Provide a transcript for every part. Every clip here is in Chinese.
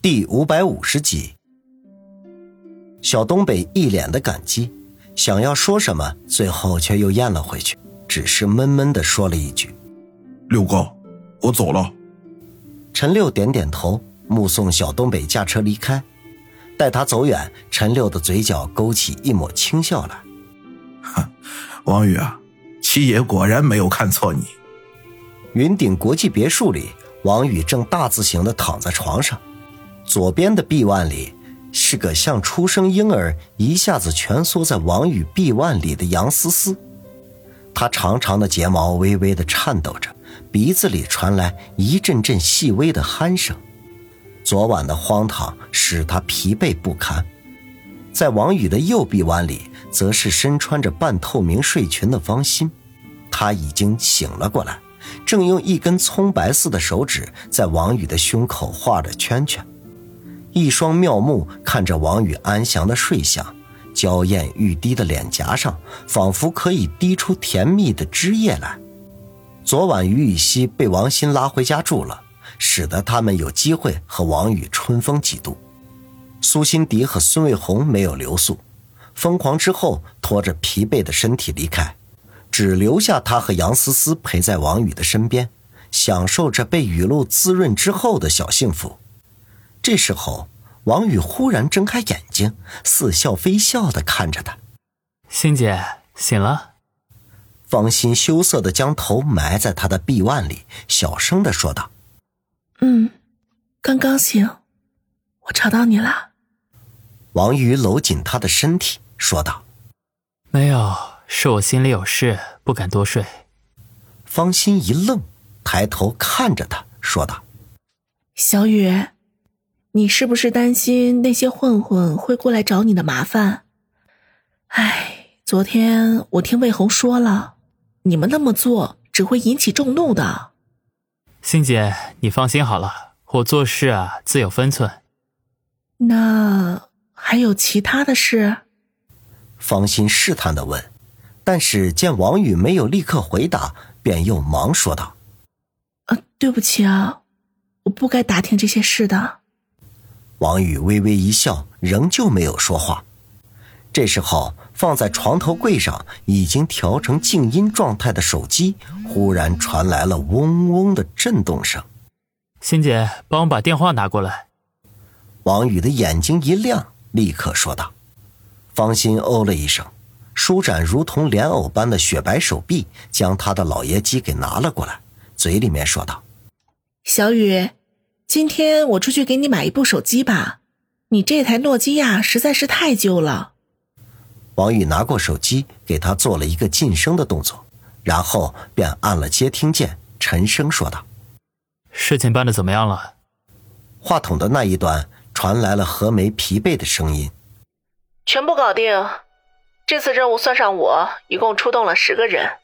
第五百五十集，小东北一脸的感激，想要说什么，最后却又咽了回去，只是闷闷的说了一句：“六哥，我走了。”陈六点点头，目送小东北驾车离开。待他走远，陈六的嘴角勾起一抹轻笑来：“哼，王宇啊，七爷果然没有看错你。”云顶国际别墅里，王宇正大字型的躺在床上。左边的臂腕里是个像出生婴儿一下子蜷缩在王宇臂腕里的杨思思，她长长的睫毛微微的颤抖着，鼻子里传来一阵阵细微的鼾声。昨晚的荒唐使她疲惫不堪。在王宇的右臂弯里，则是身穿着半透明睡裙的方心，她已经醒了过来，正用一根葱白似的手指在王宇的胸口画着圈圈。一双妙目看着王宇安详的睡相，娇艳欲滴的脸颊上仿佛可以滴出甜蜜的汁液来。昨晚于雨溪被王鑫拉回家住了，使得他们有机会和王宇春风几度。苏辛迪和孙卫红没有留宿，疯狂之后拖着疲惫的身体离开，只留下他和杨思思陪在王宇的身边，享受着被雨露滋润之后的小幸福。这时候，王宇忽然睁开眼睛，似笑非笑的看着他。欣姐醒了。方心羞涩的将头埋在他的臂腕里，小声的说道：“嗯，刚刚醒，我吵到你了。”王宇搂紧她的身体，说道：“没有，是我心里有事，不敢多睡。”方心一愣，抬头看着他，说道：“小雨。”你是不是担心那些混混会过来找你的麻烦？哎，昨天我听魏红说了，你们那么做只会引起众怒的。欣姐，你放心好了，我做事啊自有分寸。那还有其他的事？方心试探的问，但是见王宇没有立刻回答，便又忙说道：“啊，对不起啊，我不该打听这些事的。”王宇微微一笑，仍旧没有说话。这时候，放在床头柜上已经调成静音状态的手机忽然传来了嗡嗡的震动声。欣姐，帮我把电话拿过来。王宇的眼睛一亮，立刻说道。方心哦了一声，舒展如同莲藕般的雪白手臂，将他的老爷机给拿了过来，嘴里面说道：“小雨。”今天我出去给你买一部手机吧，你这台诺基亚实在是太旧了。王宇拿过手机，给他做了一个晋升的动作，然后便按了接听键，沉声说道：“事情办的怎么样了？”话筒的那一端传来了何梅疲惫的声音：“全部搞定，这次任务算上我，一共出动了十个人，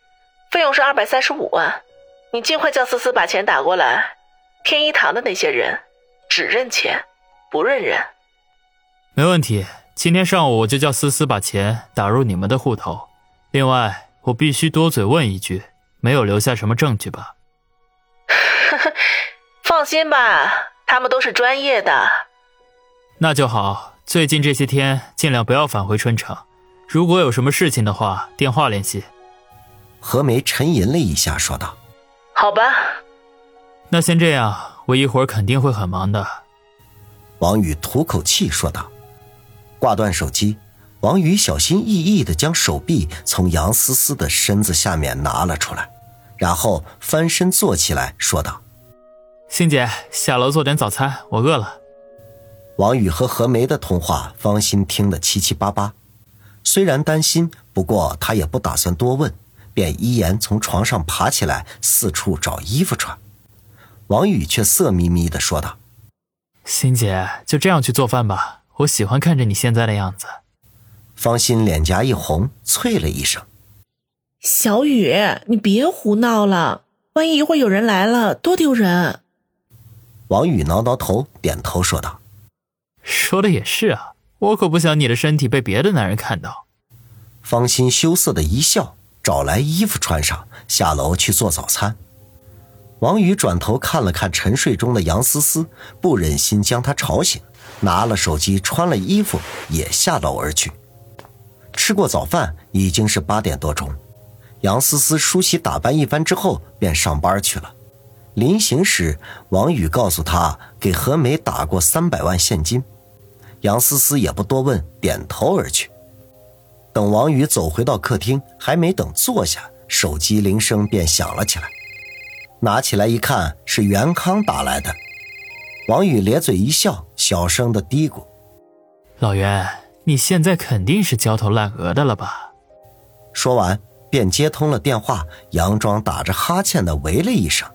费用是二百三十五万，你尽快叫思思把钱打过来。”天一堂的那些人，只认钱，不认人。没问题，今天上午我就叫思思把钱打入你们的户头。另外，我必须多嘴问一句，没有留下什么证据吧？放心吧，他们都是专业的。那就好。最近这些天尽量不要返回春城，如果有什么事情的话，电话联系。何梅沉吟了一下，说道：“好吧。”那先这样，我一会儿肯定会很忙的。王宇吐口气说道。挂断手机，王宇小心翼翼的将手臂从杨思思的身子下面拿了出来，然后翻身坐起来说道：“欣姐，下楼做点早餐，我饿了。”王宇和何梅的通话，方心听得七七八八，虽然担心，不过他也不打算多问，便依言从床上爬起来，四处找衣服穿。王宇却色眯眯的说道：“欣姐，就这样去做饭吧，我喜欢看着你现在的样子。”方心脸颊一红，啐了一声：“小雨，你别胡闹了，万一一会儿有人来了，多丢人。”王宇挠挠头，点头说道：“说的也是啊，我可不想你的身体被别的男人看到。”方心羞涩的一笑，找来衣服穿上，下楼去做早餐。王宇转头看了看沉睡中的杨思思，不忍心将她吵醒，拿了手机，穿了衣服，也下楼而去。吃过早饭，已经是八点多钟。杨思思梳洗打扮一番之后，便上班去了。临行时，王宇告诉他给何梅打过三百万现金。杨思思也不多问，点头而去。等王宇走回到客厅，还没等坐下，手机铃声便响了起来。拿起来一看，是袁康打来的。王宇咧嘴一笑，小声的嘀咕：“老袁，你现在肯定是焦头烂额的了吧？”说完，便接通了电话，佯装打着哈欠的喂了一声：“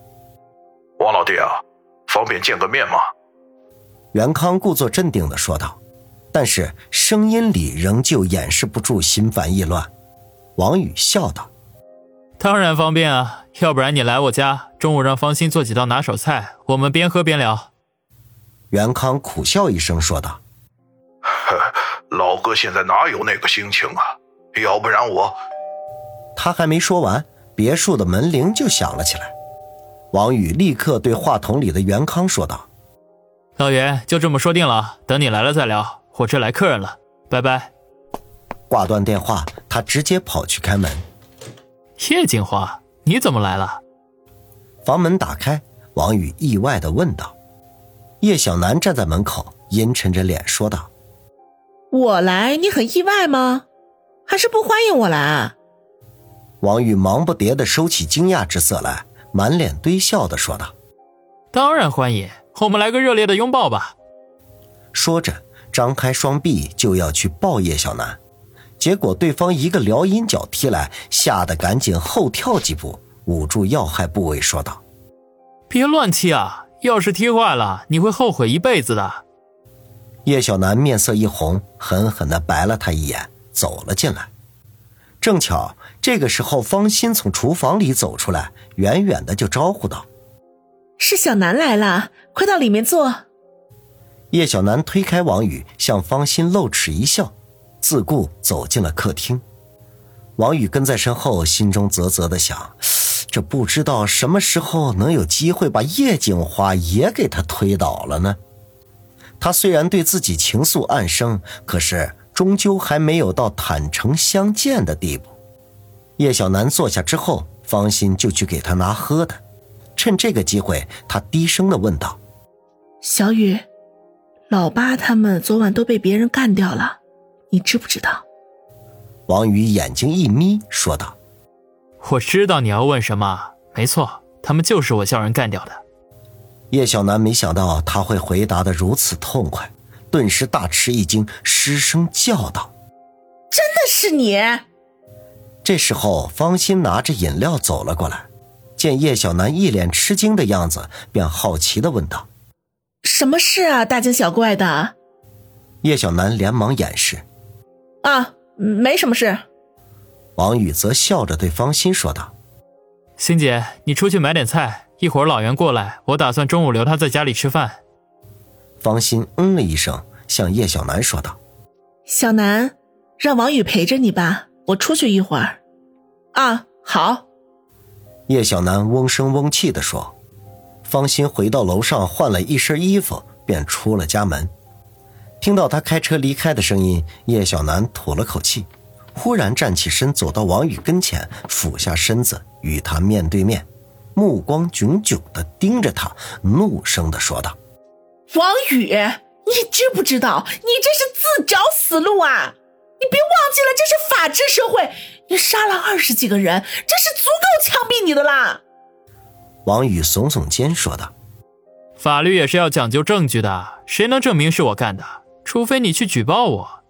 王老弟啊，方便见个面吗？”袁康故作镇定的说道，但是声音里仍旧掩饰不住心烦意乱。王宇笑道。当然方便啊，要不然你来我家，中午让方心做几道拿手菜，我们边喝边聊。袁康苦笑一声说道：“ 老哥现在哪有那个心情啊？要不然我……”他还没说完，别墅的门铃就响了起来。王宇立刻对话筒里的袁康说道：“老袁，就这么说定了，等你来了再聊，我这来客人了，拜拜。”挂断电话，他直接跑去开门。叶锦华，你怎么来了？房门打开，王宇意外的问道。叶小楠站在门口，阴沉着脸说道：“我来，你很意外吗？还是不欢迎我来？”王宇忙不迭的收起惊讶之色来，满脸堆笑的说道：“当然欢迎，我们来个热烈的拥抱吧。”说着，张开双臂就要去抱叶小楠。结果对方一个撩阴脚踢来，吓得赶紧后跳几步，捂住要害部位，说道：“别乱踢啊！要是踢坏了，你会后悔一辈子的。”叶小楠面色一红，狠狠地白了他一眼，走了进来。正巧这个时候，方心从厨房里走出来，远远的就招呼道：“是小南来了，快到里面坐。”叶小楠推开王宇，向方心露齿一笑。自顾走进了客厅，王宇跟在身后，心中啧啧的想：这不知道什么时候能有机会把叶景华也给他推倒了呢？他虽然对自己情愫暗生，可是终究还没有到坦诚相见的地步。叶小楠坐下之后，方心就去给他拿喝的。趁这个机会，他低声的问道：“小雨，老八他们昨晚都被别人干掉了。”你知不知道？王宇眼睛一眯，说道：“我知道你要问什么。没错，他们就是我叫人干掉的。”叶小楠没想到他会回答的如此痛快，顿时大吃一惊，失声叫道：“真的是你！”这时候，方心拿着饮料走了过来，见叶小楠一脸吃惊的样子，便好奇的问道：“什么事啊？大惊小怪的？”叶小楠连忙掩饰。啊，没什么事。王宇则笑着对方心说道：“欣姐，你出去买点菜，一会儿老袁过来，我打算中午留他在家里吃饭。”方心嗯了一声，向叶小楠说道：“小楠，让王宇陪着你吧，我出去一会儿。”啊，好。叶小楠嗡声嗡气的说。方心回到楼上换了一身衣服，便出了家门。听到他开车离开的声音，叶小楠吐了口气，忽然站起身，走到王宇跟前，俯下身子与他面对面，目光炯炯地盯着他，怒声地说道：“王宇，你知不知道你这是自找死路啊？你别忘记了，这是法治社会，你杀了二十几个人，这是足够枪毙你的啦。”王宇耸耸肩说道：“法律也是要讲究证据的，谁能证明是我干的？”除非你去举报我，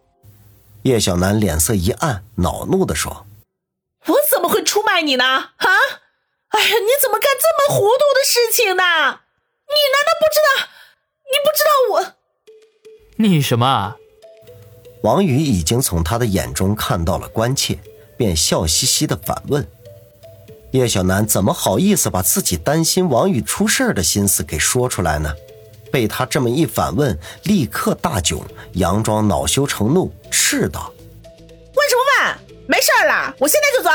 叶小楠脸色一暗，恼怒的说：“我怎么会出卖你呢？啊！哎呀，你怎么干这么糊涂的事情呢？你难道不知道？你不知道我？你什么？”王宇已经从他的眼中看到了关切，便笑嘻嘻的反问：“叶小楠怎么好意思把自己担心王宇出事的心思给说出来呢？”被他这么一反问，立刻大窘，佯装恼羞成怒，斥道：“问什么问？没事儿啦，我现在就走。”